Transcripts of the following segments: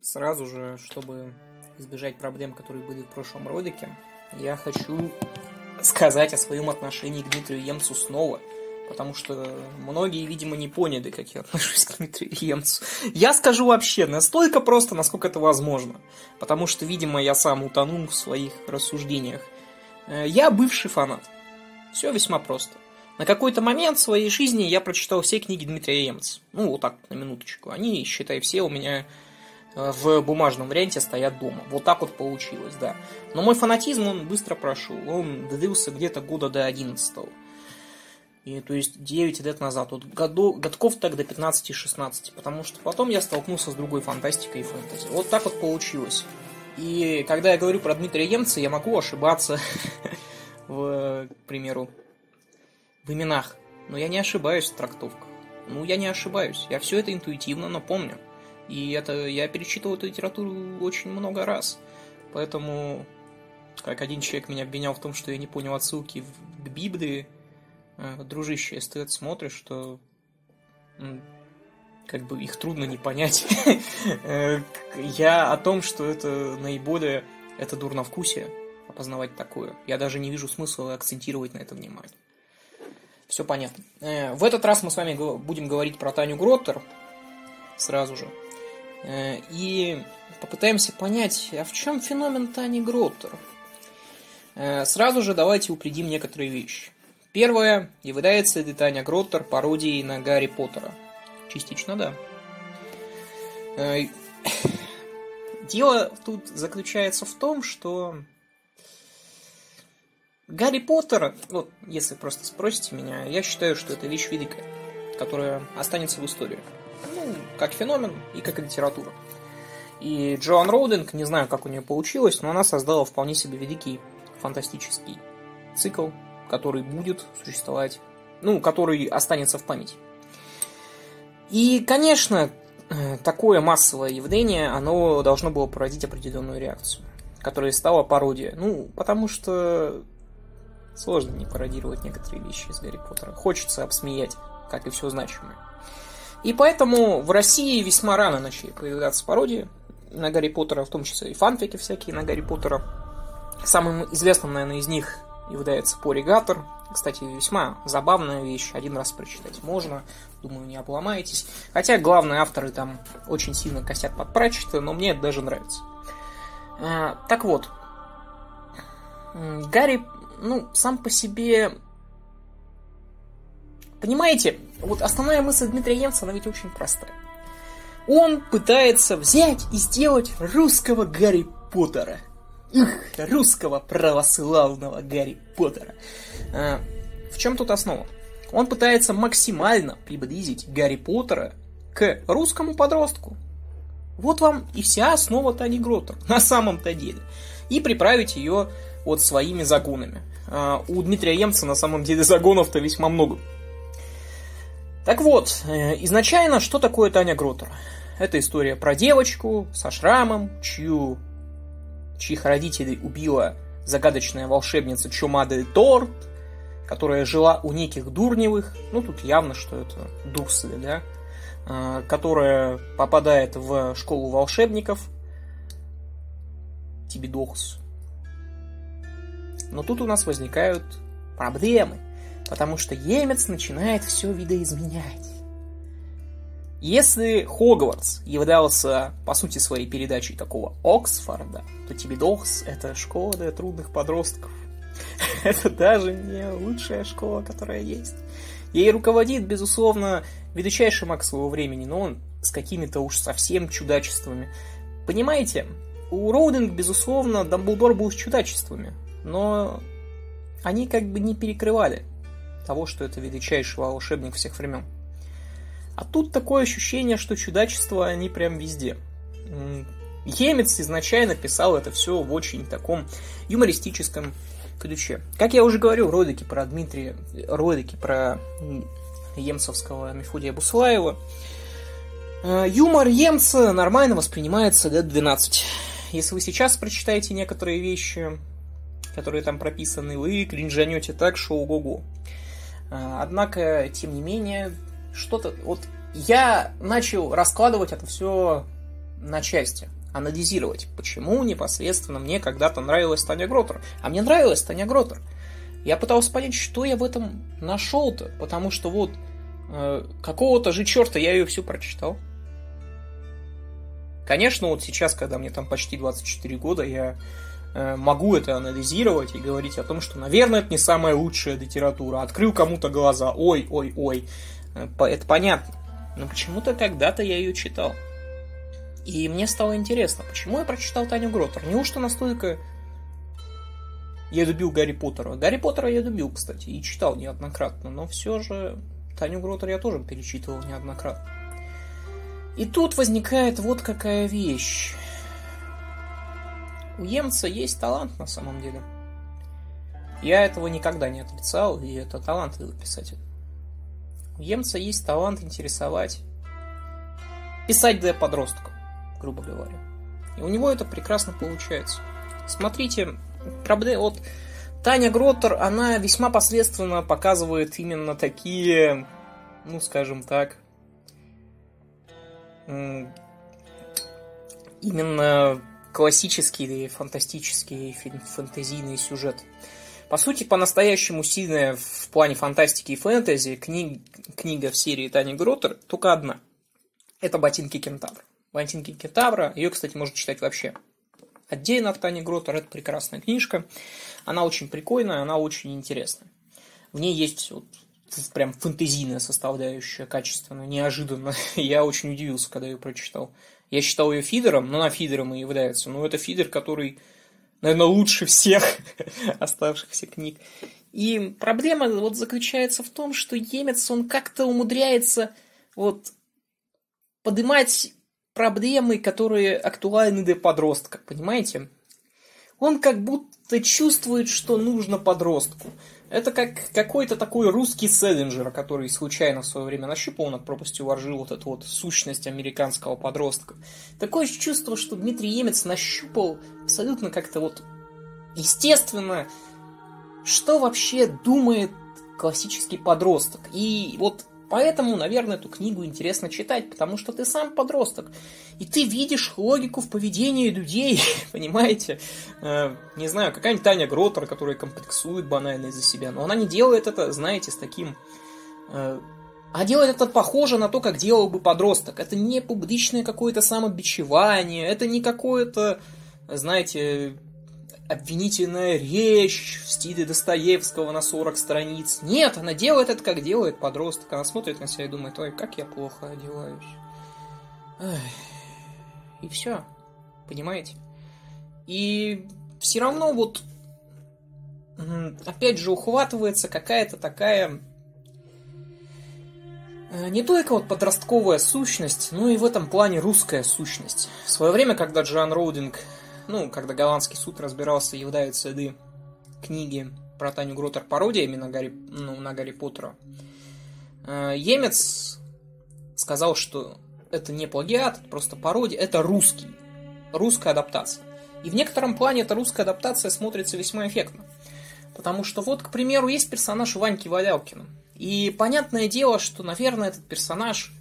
Сразу же, чтобы избежать проблем, которые были в прошлом ролике, я хочу сказать о своем отношении к Дмитрию Емцу снова. Потому что многие, видимо, не поняли, как я отношусь к Дмитрию Емцу. Я скажу вообще настолько просто, насколько это возможно. Потому что, видимо, я сам утонул в своих рассуждениях. Э, я бывший фанат. Все весьма просто. На какой-то момент в своей жизни я прочитал все книги Дмитрия Емца. Ну, вот так, на минуточку. Они, считай, все у меня в бумажном варианте стоят дома. Вот так вот получилось, да. Но мой фанатизм, он быстро прошел. Он длился где-то года до 11 и, то есть 9 лет назад, вот году, годков так до 15-16, потому что потом я столкнулся с другой фантастикой и фэнтези. Вот так вот получилось. И когда я говорю про Дмитрия Емца, я могу ошибаться, в, к примеру, в именах. Но я не ошибаюсь в трактовках. Ну, я не ошибаюсь. Я все это интуитивно напомню. И это я перечитывал эту литературу очень много раз. Поэтому, как один человек меня обвинял в том, что я не понял отсылки к Библии, э, дружище, если ты это смотришь, что как бы их трудно не понять. Э, я о том, что это наиболее это дурновкусие, опознавать такое. Я даже не вижу смысла акцентировать на это внимание. Все понятно. Э, в этот раз мы с вами будем говорить про Таню Гроттер сразу же. Э, и попытаемся понять, а в чем феномен Тани Гроттер? Э, сразу же давайте упредим некоторые вещи. Первое, является ли Таня Гроттер пародией на Гарри Поттера? Частично, да. Дело тут заключается в том, что Гарри Поттер, вот если просто спросите меня, я считаю, что это вещь великая, которая останется в истории. Как феномен и как литература. И Джоан Роудинг, не знаю, как у нее получилось, но она создала вполне себе великий фантастический цикл, который будет существовать, ну, который останется в памяти. И, конечно, э, такое массовое явление, оно должно было породить определенную реакцию, которая стала пародией. Ну, потому что Сложно не пародировать некоторые вещи из Гарри Поттера. Хочется обсмеять, как и все значимое. И поэтому в России весьма рано начали появляться пародии на Гарри Поттера, в том числе и фанфики всякие на Гарри Поттера. Самым известным, наверное, из них является Поригатор. Кстати, весьма забавная вещь, один раз прочитать можно, думаю, не обломаетесь. Хотя главные авторы там очень сильно косят под Пратчета, но мне это даже нравится. А, так вот, Гарри ну, сам по себе... Понимаете, вот основная мысль Дмитрия Емца, она ведь очень простая. Он пытается взять и сделать русского Гарри Поттера. Ух, русского православного Гарри Поттера. А, в чем тут основа? Он пытается максимально приблизить Гарри Поттера к русскому подростку. Вот вам и вся основа Тани Гроттер на самом-то деле. И приправить ее вот своими загонами. А, у Дмитрия Емца на самом деле загонов-то весьма много. Так вот, э, изначально, что такое Таня Гротер? Это история про девочку со шрамом, чью, чьих родителей убила загадочная волшебница Чумада Торт, которая жила у неких Дурневых, ну тут явно, что это Дурсли, да, а, которая попадает в школу волшебников, Тибидохс, но тут у нас возникают проблемы, потому что Емец начинает все видоизменять. Если Хогвартс являлся, по сути, своей передачей такого Оксфорда, то Тибидокс — это школа для трудных подростков. это даже не лучшая школа, которая есть. Ей руководит, безусловно, величайший маг своего времени, но он с какими-то уж совсем чудачествами. Понимаете, у Роудинг, безусловно, Дамблдор был с чудачествами но они как бы не перекрывали того, что это величайший волшебник всех времен. А тут такое ощущение, что чудачества, они прям везде. Емец изначально писал это все в очень таком юмористическом ключе. Как я уже говорил в ролике про Дмитрия, ролике про емцевского Мефодия Буслаева, э, юмор Емца нормально воспринимается лет 12. Если вы сейчас прочитаете некоторые вещи, которые там прописаны, вы кринжанете так, что ого-го. А, однако, тем не менее, что-то... Вот я начал раскладывать это все на части, анализировать, почему непосредственно мне когда-то нравилась Таня Гротер. А мне нравилась Таня Гротер. Я пытался понять, что я в этом нашел-то, потому что вот э, какого-то же черта я ее всю прочитал. Конечно, вот сейчас, когда мне там почти 24 года, я э, могу это анализировать и говорить о том, что, наверное, это не самая лучшая литература. Открыл кому-то глаза, ой, ой, ой. Э, это понятно. Но почему-то когда-то я ее читал. И мне стало интересно, почему я прочитал Таню Гротер? Неужто настолько я любил Гарри Поттера? Гарри Поттера я любил, кстати, и читал неоднократно, но все же Таню Гротер я тоже перечитывал неоднократно. И тут возникает вот какая вещь. У Емца есть талант на самом деле. Я этого никогда не отрицал, и это талантливый писатель. У Емца есть талант интересовать, писать для подростков грубо говоря. И у него это прекрасно получается. Смотрите, проблема... Вот Таня Гроттер, она весьма посредственно показывает именно такие, ну, скажем так, именно классические фантастические фэнтезийные сюжеты. По сути, по-настоящему сильная в плане фантастики и фэнтези книг, книга в серии Тани Гроттер только одна. Это «Ботинки кентавра». Валентинки Кентавра. Ее, кстати, можно читать вообще отдельно от Тани Гротер. Это прекрасная книжка. Она очень прикольная, она очень интересная. В ней есть вот прям фэнтезийная составляющая, качественная, неожиданно. Я очень удивился, когда ее прочитал. Я считал ее фидером, но на фидером и является. Но это фидер, который, наверное, лучше всех оставшихся книг. И проблема вот заключается в том, что Емец, он как-то умудряется вот поднимать проблемы, которые актуальны для подростка, понимаете? Он как будто чувствует, что нужно подростку. Это как какой-то такой русский селлинджер, который случайно в свое время нащупал над пропастью воржи вот эту вот сущность американского подростка. Такое чувство, что Дмитрий Емец нащупал абсолютно как-то вот естественно, что вообще думает классический подросток. И вот Поэтому, наверное, эту книгу интересно читать, потому что ты сам подросток. И ты видишь логику в поведении людей, понимаете? Э, не знаю, какая-нибудь Таня Гротер, которая комплексует банально из-за себя. Но она не делает это, знаете, с таким... Э, а делает это похоже на то, как делал бы подросток. Это не публичное какое-то самобичевание, это не какое-то, знаете, обвинительная речь в стиле Достоевского на 40 страниц. Нет, она делает это, как делает подросток. Она смотрит на себя и думает, ой, как я плохо одеваюсь. И все. Понимаете? И все равно вот опять же ухватывается какая-то такая э, не только вот подростковая сущность, но и в этом плане русская сущность. В свое время, когда Джоан Роудинг ну, когда голландский суд разбирался, являются ли книги про Таню Гротер пародиями на Гарри, ну, на Гарри Поттера, э, Емец сказал, что это не плагиат, это просто пародия, это русский, русская адаптация. И в некотором плане эта русская адаптация смотрится весьма эффектно. Потому что вот, к примеру, есть персонаж Ваньки Валялкина. И понятное дело, что, наверное, этот персонаж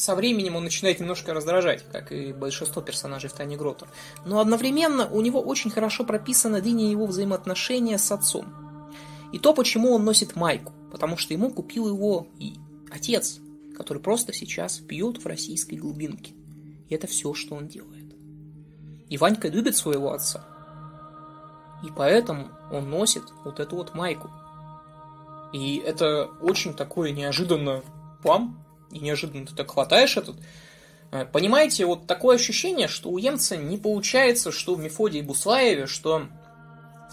со временем он начинает немножко раздражать, как и большинство персонажей в Тайне Гротер. Но одновременно у него очень хорошо прописана линия его взаимоотношения с отцом. И то, почему он носит майку. Потому что ему купил его и отец, который просто сейчас пьет в российской глубинке. И это все, что он делает. И Ванька любит своего отца. И поэтому он носит вот эту вот майку. И это очень такое неожиданно вам и неожиданно ты так хватаешь этот. Э, понимаете, вот такое ощущение, что у Емца не получается, что в Мефодии Буслаеве, что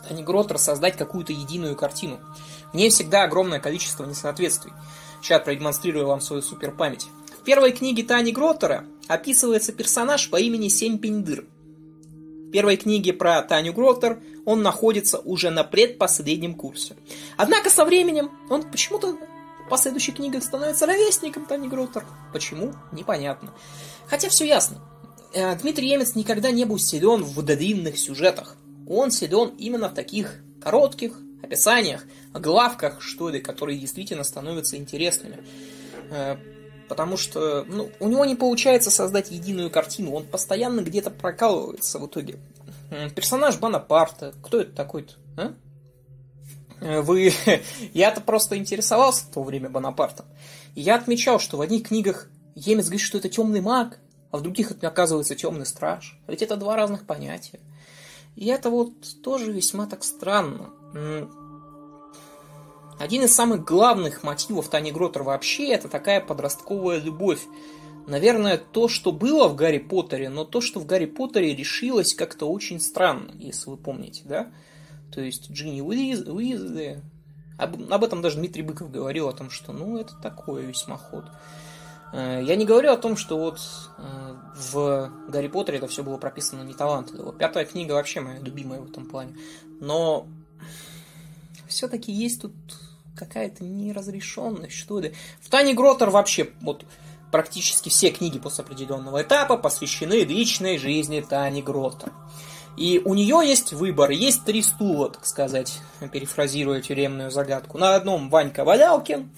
они Гротер создать какую-то единую картину. В ней всегда огромное количество несоответствий. Сейчас продемонстрирую вам свою супер память. В первой книге Тани Гротера описывается персонаж по имени Семь Пиндыр. В первой книге про Таню Гротер он находится уже на предпоследнем курсе. Однако со временем он почему-то последующих книгах становится ровесником Тани Гротер. Почему? Непонятно. Хотя все ясно. Э, Дмитрий Емец никогда не был силен в длинных сюжетах. Он силен именно в таких коротких описаниях, главках, что ли, которые действительно становятся интересными. Э, Потому что ну, у него не получается создать единую картину, он постоянно где-то прокалывается в итоге. Персонаж Бонапарта, кто это такой-то? А? Э, вы... Я-то просто интересовался в то время Бонапартом. И я отмечал, что в одних книгах Емец говорит, что это темный маг, а в других это оказывается темный страж. Ведь это два разных понятия. И это вот тоже весьма так странно. Один из самых главных мотивов Тани Гротер вообще это такая подростковая любовь. Наверное, то, что было в Гарри Поттере, но то, что в Гарри Поттере решилось как-то очень странно, если вы помните, да? То есть Джинни Уиз, Уизли... Об, об этом даже Дмитрий Быков говорил, о том, что, ну, это такое весьма ход. Э, я не говорю о том, что вот э, в Гарри Поттере это все было прописано не талантливо. Пятая книга вообще моя любимая в этом плане. Но все-таки есть тут какая-то неразрешенность, что ли. В Тане Гротер вообще вот практически все книги после определенного этапа посвящены личной жизни Тани Гротер. И у нее есть выбор, есть три стула, так сказать, перефразируя тюремную загадку. На одном Ванька Валялкин,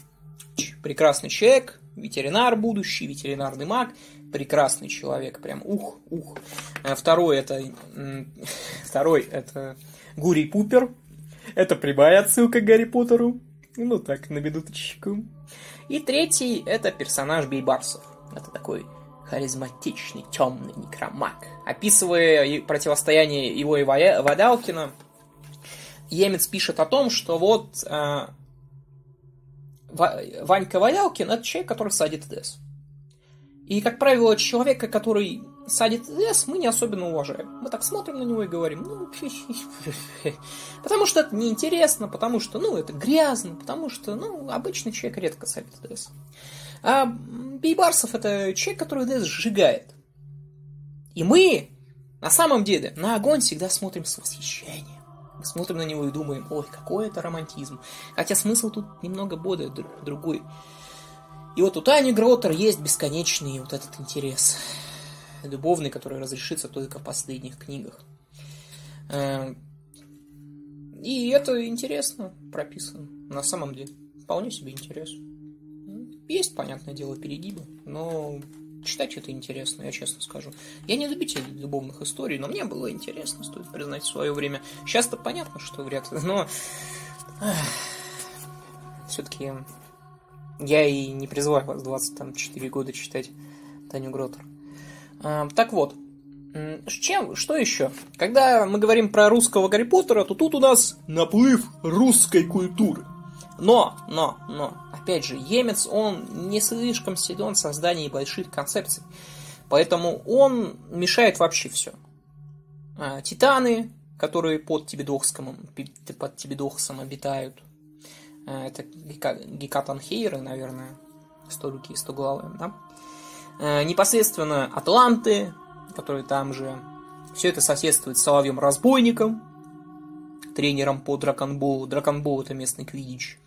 прекрасный человек, ветеринар будущий, ветеринарный маг, прекрасный человек, прям ух, ух. Э, второй это, второй это Гурий Пупер, это прямая отсылка к Гарри Поттеру. Ну так, на минуточку. И третий это персонаж Бейбарсов. Это такой харизматичный, темный некромаг. Описывая противостояние его и Вадалкина, Емец пишет о том, что вот э, Ванька Валялкин это человек, который садит ДС. И, как правило, человека, который садит лес, мы не особенно уважаем. Мы так смотрим на него и говорим, ну, потому что это неинтересно, потому что, ну, это грязно, потому что, ну, обычный человек редко садит лес. А Бейбарсов это человек, который лес сжигает. И мы, на самом деле, на огонь всегда смотрим с восхищением. Мы смотрим на него и думаем, ой, какой это романтизм. Хотя смысл тут немного более другой. И вот у Тани Гротер есть бесконечный вот этот интерес любовный, который разрешится только в последних книгах. Эм, и это интересно прописано, на самом деле. Вполне себе интересно. Есть, понятное дело, перегибы, но читать это интересно, я честно скажу. Я не любитель любовных историй, но мне было интересно, стоит признать, в свое время. Сейчас-то понятно, что вряд ли, но... Все-таки я и не призываю вас 24 года читать Таню Гротер. А, так вот, чем, что еще? Когда мы говорим про русского Гарри Поттера, то тут у нас наплыв русской культуры. Но, но, но, опять же, Емец, он не слишком силен в создании больших концепций. Поэтому он мешает вообще все. А, титаны, которые под Тибидохском, под Тибидохсом обитают. А, это Гекатанхейры, наверное, сто руки сто головы, да? А, непосредственно Атланты, которые там же. Все это соседствует с Соловьем-разбойником, тренером по драконболу. Драконбол это местный квидич.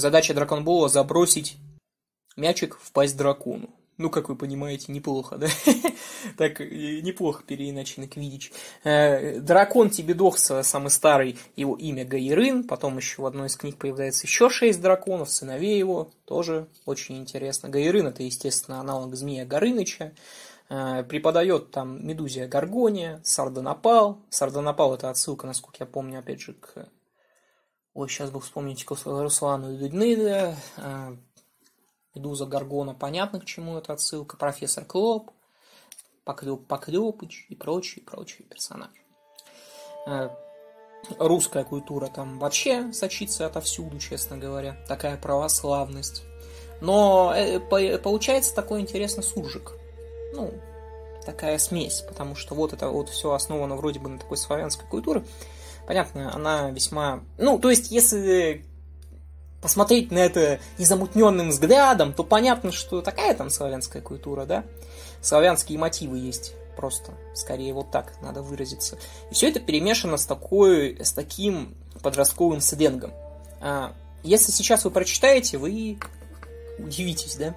Задача драконбола забросить мячик в пасть дракону. Ну, как вы понимаете, неплохо, да? так, неплохо переиначено Квидич. Э, дракон Тибидохса, самый старый, его имя Гаирын. Потом еще в одной из книг появляется еще шесть драконов, сыновей его. Тоже очень интересно. Гаирын это, естественно, аналог Змея Горыныча. Э, преподает там Медузия Гаргония, Сардонапал. Сардонапал это отсылка, насколько я помню, опять же, к... Ой, сейчас бы вспомнить Руслану. Э, Медуза Гаргона, понятно, к чему это отсылка. Профессор Клоп, Поклеп, Поклепыч и прочие, прочие персонажи. Э, русская культура там вообще сочится отовсюду, честно говоря. Такая православность. Но получается такой интересный суржик ну, такая смесь, потому что вот это вот все основано вроде бы на такой славянской культуре. Понятно, она весьма... Ну, то есть, если посмотреть на это незамутненным взглядом, то понятно, что такая там славянская культура, да? Славянские мотивы есть просто, скорее вот так надо выразиться. И все это перемешано с, такой, с таким подростковым сленгом. А, если сейчас вы прочитаете, вы удивитесь, да?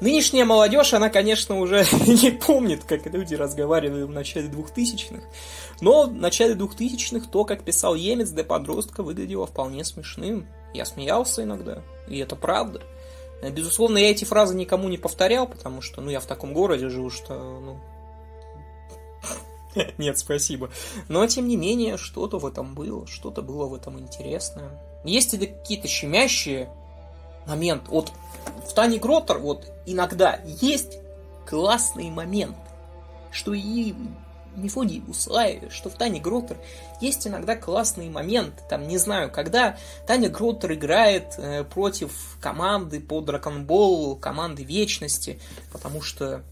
Нынешняя молодежь, она, конечно, уже не помнит, как люди разговаривали в начале 2000-х. Но в начале 2000-х то, как писал Емец для подростка, выглядело вполне смешным. Я смеялся иногда, и это правда. Безусловно, я эти фразы никому не повторял, потому что, ну, я в таком городе живу, что, ну... Нет, спасибо. Но, тем не менее, что-то в этом было, что-то было в этом интересное. Есть ли какие-то щемящие моменты? Вот в Тане Гроттер вот иногда есть классный момент, что и Мефодий Буслаеве, что в Тане Гроттер есть иногда классный момент, там, не знаю, когда Таня Гроттер играет э, против команды по Драконболу, команды Вечности, потому что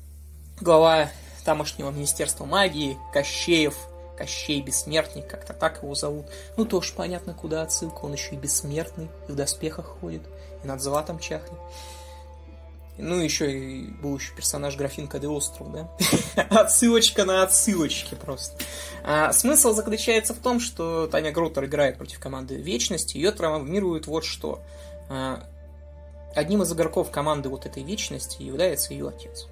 глава тамошнего Министерства магии, Кощеев, Кощей Бессмертник, как-то так его зовут. Ну, тоже понятно, куда отсылка, он еще и бессмертный, в доспехах ходит, и над златом чахнет. Ну, еще и был еще персонаж Графинка де Остров, да? Отсылочка на отсылочки просто. А, смысл заключается в том, что Таня Гроттер играет против команды Вечности, ее травмирует вот что. А, одним из игроков команды вот этой Вечности является ее отец.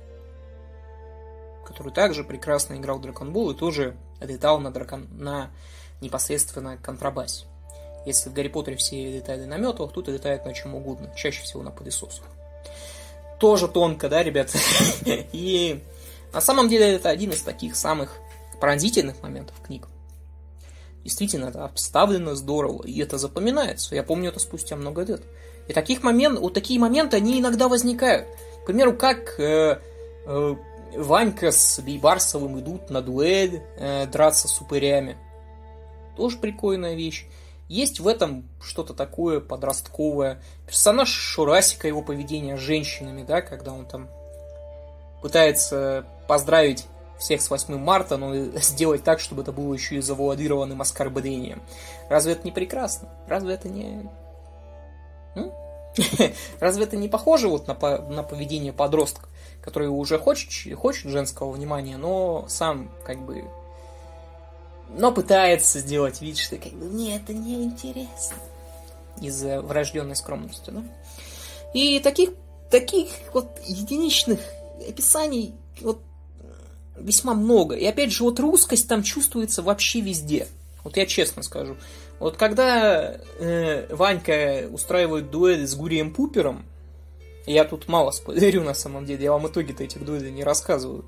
Который также прекрасно играл в Драконбол и тоже летал на, дракон... на непосредственно контрабасе. Если в Гарри Поттере все летали на метлах, тут летают на чем угодно, чаще всего на пылесосах тоже тонко, да, ребят? И на самом деле это один из таких самых пронзительных моментов книг. Действительно, это обставлено здорово, и это запоминается. Я помню это спустя много лет. И таких моментов, вот такие моменты, они иногда возникают. К примеру, как э, э, Ванька с Бейбарсовым идут на дуэль э, драться с упырями. Тоже прикольная вещь. Есть в этом что-то такое подростковое. Персонаж Шурасика, его поведение с женщинами, да, когда он там пытается поздравить всех с 8 марта, но сделать так, чтобы это было еще и завуалированным оскорблением. Разве это не прекрасно? Разве это не... Разве это не похоже вот на, на поведение подростка, который уже хочет, хочет женского внимания, но сам как бы но пытается сделать вид, что как бы мне это не интересно из-за врожденной скромности, да? И таких, таких вот единичных описаний вот весьма много. И опять же, вот русскость там чувствуется вообще везде. Вот я честно скажу. Вот когда э, Ванька устраивает дуэль с Гурием Пупером, я тут мало спойлерю на самом деле, я вам итоги-то этих дуэлей не рассказываю.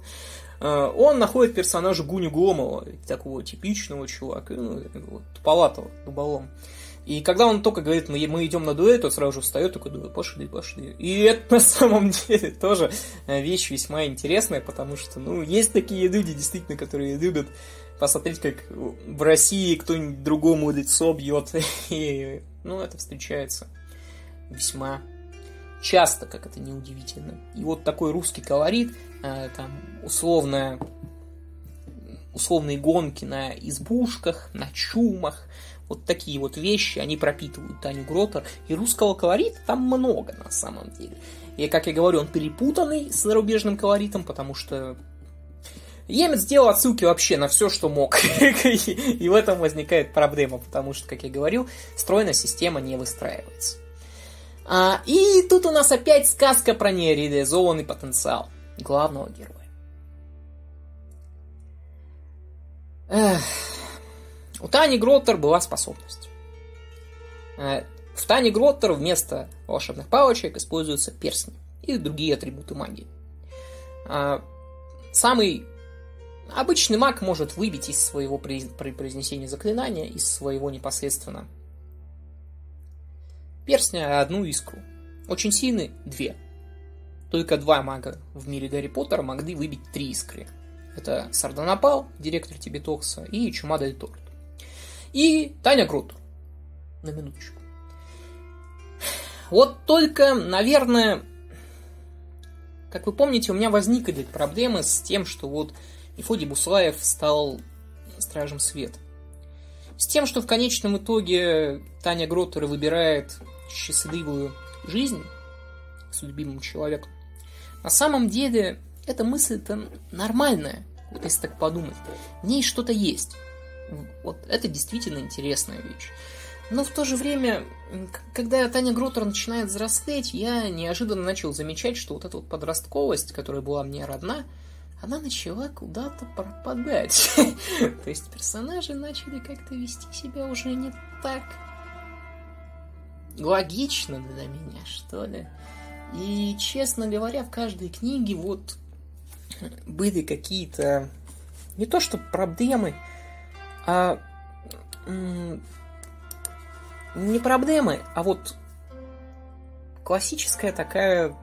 Э, он находит персонажа Гуню Гломова, такого типичного чувака, ну, туповатого, дуболом. И когда он только говорит, мы, мы идем на дуэль, то сразу же встает такой, думаю, пошли, пошли. И это на самом деле тоже э, вещь весьма интересная, потому что, ну, есть такие люди, действительно, которые любят посмотреть, как в России кто-нибудь другому лицо бьет. И, ну, это встречается весьма часто, как это неудивительно. И вот такой русский колорит, э, там, условная, условные гонки на избушках, на чумах, вот такие вот вещи, они пропитывают Таню Гротер. И русского колорита там много на самом деле. И, как я говорю, он перепутанный с зарубежным колоритом, потому что Емец сделал отсылки вообще на все, что мог. И в этом возникает проблема, потому что, как я говорил, стройная система не выстраивается. А, и тут у нас опять сказка про нереализованный потенциал главного героя. Эх. У Тани Гроттер была способность. Э, в Тане Гроттер вместо волшебных палочек используются перстни и другие атрибуты магии. А, самый обычный маг может выбить из своего произнесения заклинания, из своего непосредственно перстня одну искру. Очень сильны две. Только два мага в мире Гарри Поттера могли выбить три искры. Это Сарданапал, директор Тибетокса, и Чумада и Торт. И Таня Крут. На минуточку. Вот только, наверное, как вы помните, у меня возникли проблемы с тем, что вот Мефодий Буслаев стал Стражем Света. С тем, что в конечном итоге Таня Гроттер выбирает счастливую жизнь с любимым человеком, на самом деле эта мысль-то нормальная, вот если так подумать. В ней что-то есть. Вот это действительно интересная вещь. Но в то же время, когда Таня Гротер начинает взрослеть, я неожиданно начал замечать, что вот эта вот подростковость, которая была мне родна, она начала куда-то пропадать. То есть персонажи начали как-то вести себя уже не так логично для меня, что ли. И, честно говоря, в каждой книге вот были какие-то не то что проблемы, а не проблемы, а вот классическая такая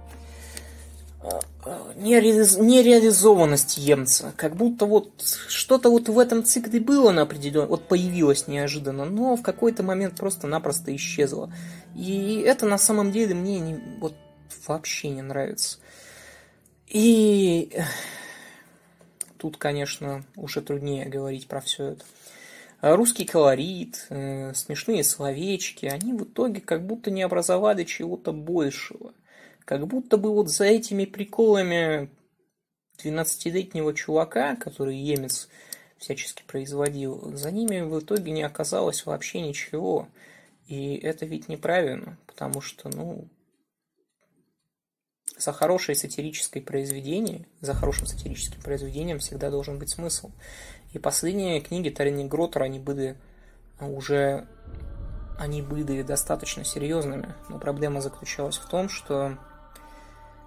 а, нереализованность Емца. Как будто вот что-то вот в этом цикле было на определенно, вот появилось неожиданно, но в какой-то момент просто-напросто исчезло. И это на самом деле мне не, вот вообще не нравится. И тут, конечно, уже труднее говорить про все это. Русский колорит, э, смешные словечки, они в итоге как будто не образовали чего-то большего. Как будто бы вот за этими приколами 12-летнего чувака, который Емец всячески производил, за ними в итоге не оказалось вообще ничего. И это ведь неправильно, потому что, ну, за хорошее сатирическое произведение, за хорошим сатирическим произведением всегда должен быть смысл. И последние книги Тарини Гротера, они были уже они были достаточно серьезными, но проблема заключалась в том, что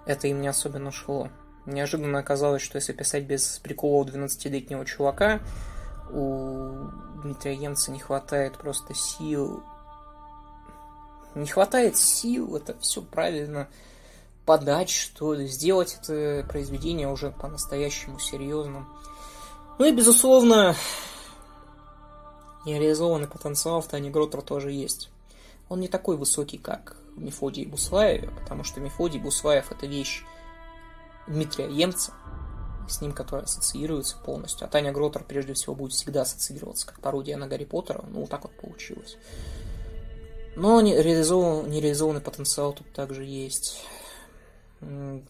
это им не особенно шло. Неожиданно оказалось, что если писать без приколов 12-летнего чувака, у Дмитрия Емца не хватает просто сил. Не хватает сил, это все правильно подать, что ли, сделать это произведение уже по-настоящему серьезным. Ну и, безусловно, нереализованный потенциал в Тане Гротер тоже есть. Он не такой высокий, как в Мефодии Буслаеве, потому что Мефодий Буслаев – это вещь Дмитрия Емца, с ним, которая ассоциируется полностью. А Таня Гротер, прежде всего, будет всегда ассоциироваться как пародия на Гарри Поттера. Ну, вот так вот получилось. Но нереализованный, нереализованный потенциал тут также есть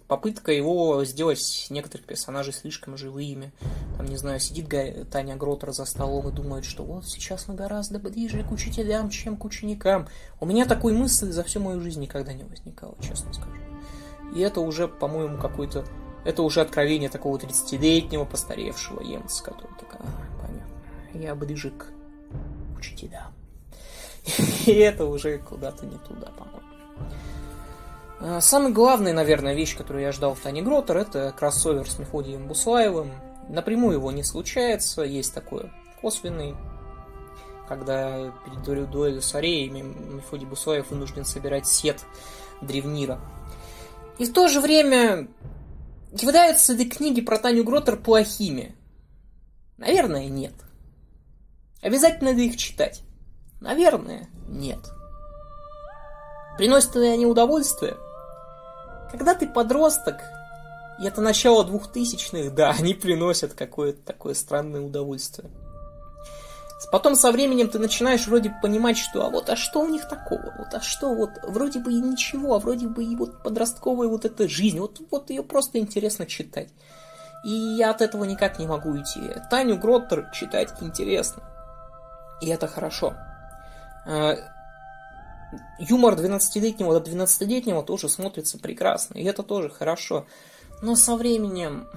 попытка его сделать некоторых персонажей слишком живыми. Там, не знаю, сидит Таня Гротер за столом и думает, что вот сейчас мы гораздо ближе к учителям, чем к ученикам. У меня такой мысли за всю мою жизнь никогда не возникало, честно скажу. И это уже, по-моему, какой-то... Это уже откровение такого 30-летнего постаревшего емца, который такая, понятно, я ближе к учителям. И это уже куда-то не туда, по-моему. Э, самый главный, наверное, вещь, которую я ждал в Тани Гротер, это кроссовер с Мефодием Буслаевым. Напрямую его не случается, есть такой косвенный, когда перед дуэлью с Ареями Мефодий Буслаев вынужден собирать сет Древнира. И в то же время являются ли книги про Таню Гротер плохими? Наверное, нет. Обязательно ли их читать? Наверное, нет. Приносят ли они удовольствие? Когда ты подросток, и это начало двухтысячных, да, они приносят какое-то такое странное удовольствие. Потом со временем ты начинаешь вроде понимать, что а вот а что у них такого? Вот а что вот вроде бы и ничего, а вроде бы и вот подростковая вот эта жизнь, вот, вот ее просто интересно читать. И я от этого никак не могу уйти. Таню Гроттер читать интересно. И это хорошо. Юмор 12-летнего до 12-летнего тоже смотрится прекрасно, и это тоже хорошо. Но со временем...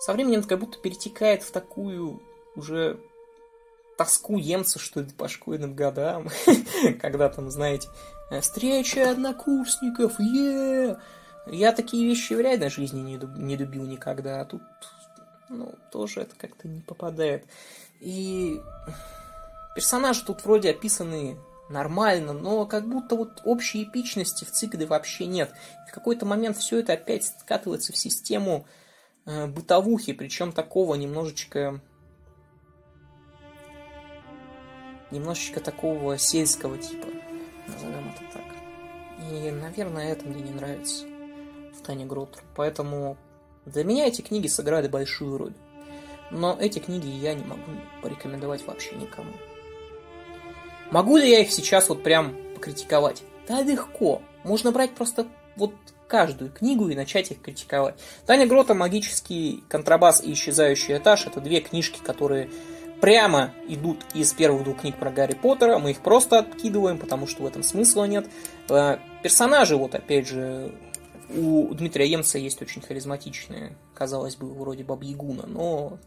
Со временем это как будто перетекает в такую уже тоску емца, что ли, по школьным годам. Когда там, знаете, встреча однокурсников, е Я такие вещи в реальной жизни не, не любил никогда, а тут, ну, тоже это как-то не попадает. И Персонажи тут вроде описаны нормально, но как будто вот общей эпичности в цикле вообще нет. в какой-то момент все это опять скатывается в систему э, бытовухи, причем такого немножечко немножечко такого сельского типа, назовем это так. И, наверное, это мне не нравится в Тане Гротер. Поэтому для меня эти книги сыграли большую роль. Но эти книги я не могу порекомендовать вообще никому. Могу ли я их сейчас вот прям покритиковать? Да легко. Можно брать просто вот каждую книгу и начать их критиковать. Таня Грота «Магический контрабас» и «Исчезающий этаж» — это две книжки, которые прямо идут из первых двух книг про Гарри Поттера. Мы их просто откидываем, потому что в этом смысла нет. Э, персонажи, вот опять же, у Дмитрия Емца есть очень харизматичные, казалось бы, вроде Бабьягуна, но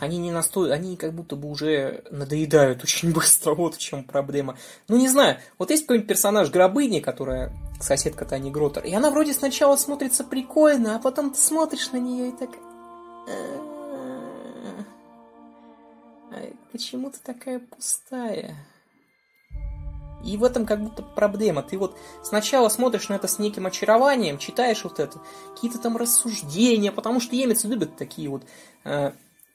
они не настоят, они как будто бы уже надоедают очень быстро, вот в чем проблема. Ну, не знаю, вот есть какой-нибудь персонаж Гробыни, которая соседка Тани Гротер, и она вроде сначала смотрится прикольно, а потом ты смотришь на нее и так... «А почему ты такая пустая? И в этом как будто проблема. Ты вот сначала смотришь на это с неким очарованием, читаешь вот это, какие-то там рассуждения, потому что немцы любят такие вот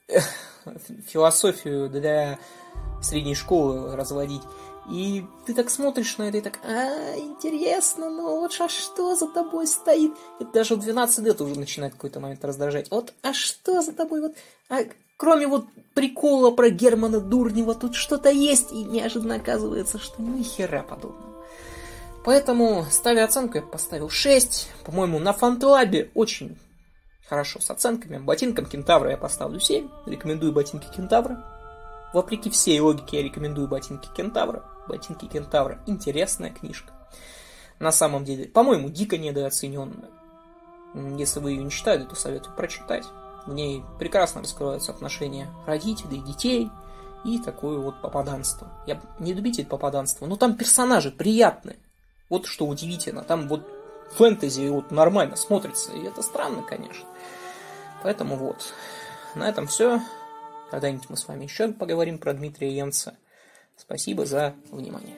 философию для средней школы разводить. И ты так смотришь на это и так, а, интересно, ну вот а что за тобой стоит? Это даже в 12 лет уже начинает какой-то момент раздражать. Вот, а что за тобой? Вот, а кроме вот прикола про Германа Дурнева, тут что-то есть, и неожиданно оказывается, что ни хера подобного. Поэтому, ставя оценку, я поставил 6. По-моему, на Фантлабе очень хорошо с оценками. Ботинкам Кентавра я поставлю 7. Рекомендую ботинки Кентавра. Вопреки всей логике я рекомендую ботинки Кентавра. Ботинки Кентавра – интересная книжка. На самом деле, по-моему, дико недооцененная. Если вы ее не читали, то советую прочитать. В ней прекрасно раскрываются отношения родителей, детей и такое вот попаданство. Я не любитель попаданства, но там персонажи приятные. Вот что удивительно. Там вот фэнтези вот нормально смотрится. И это странно, конечно. Поэтому вот. На этом все. Когда-нибудь мы с вами еще поговорим про Дмитрия Емца. Спасибо за внимание.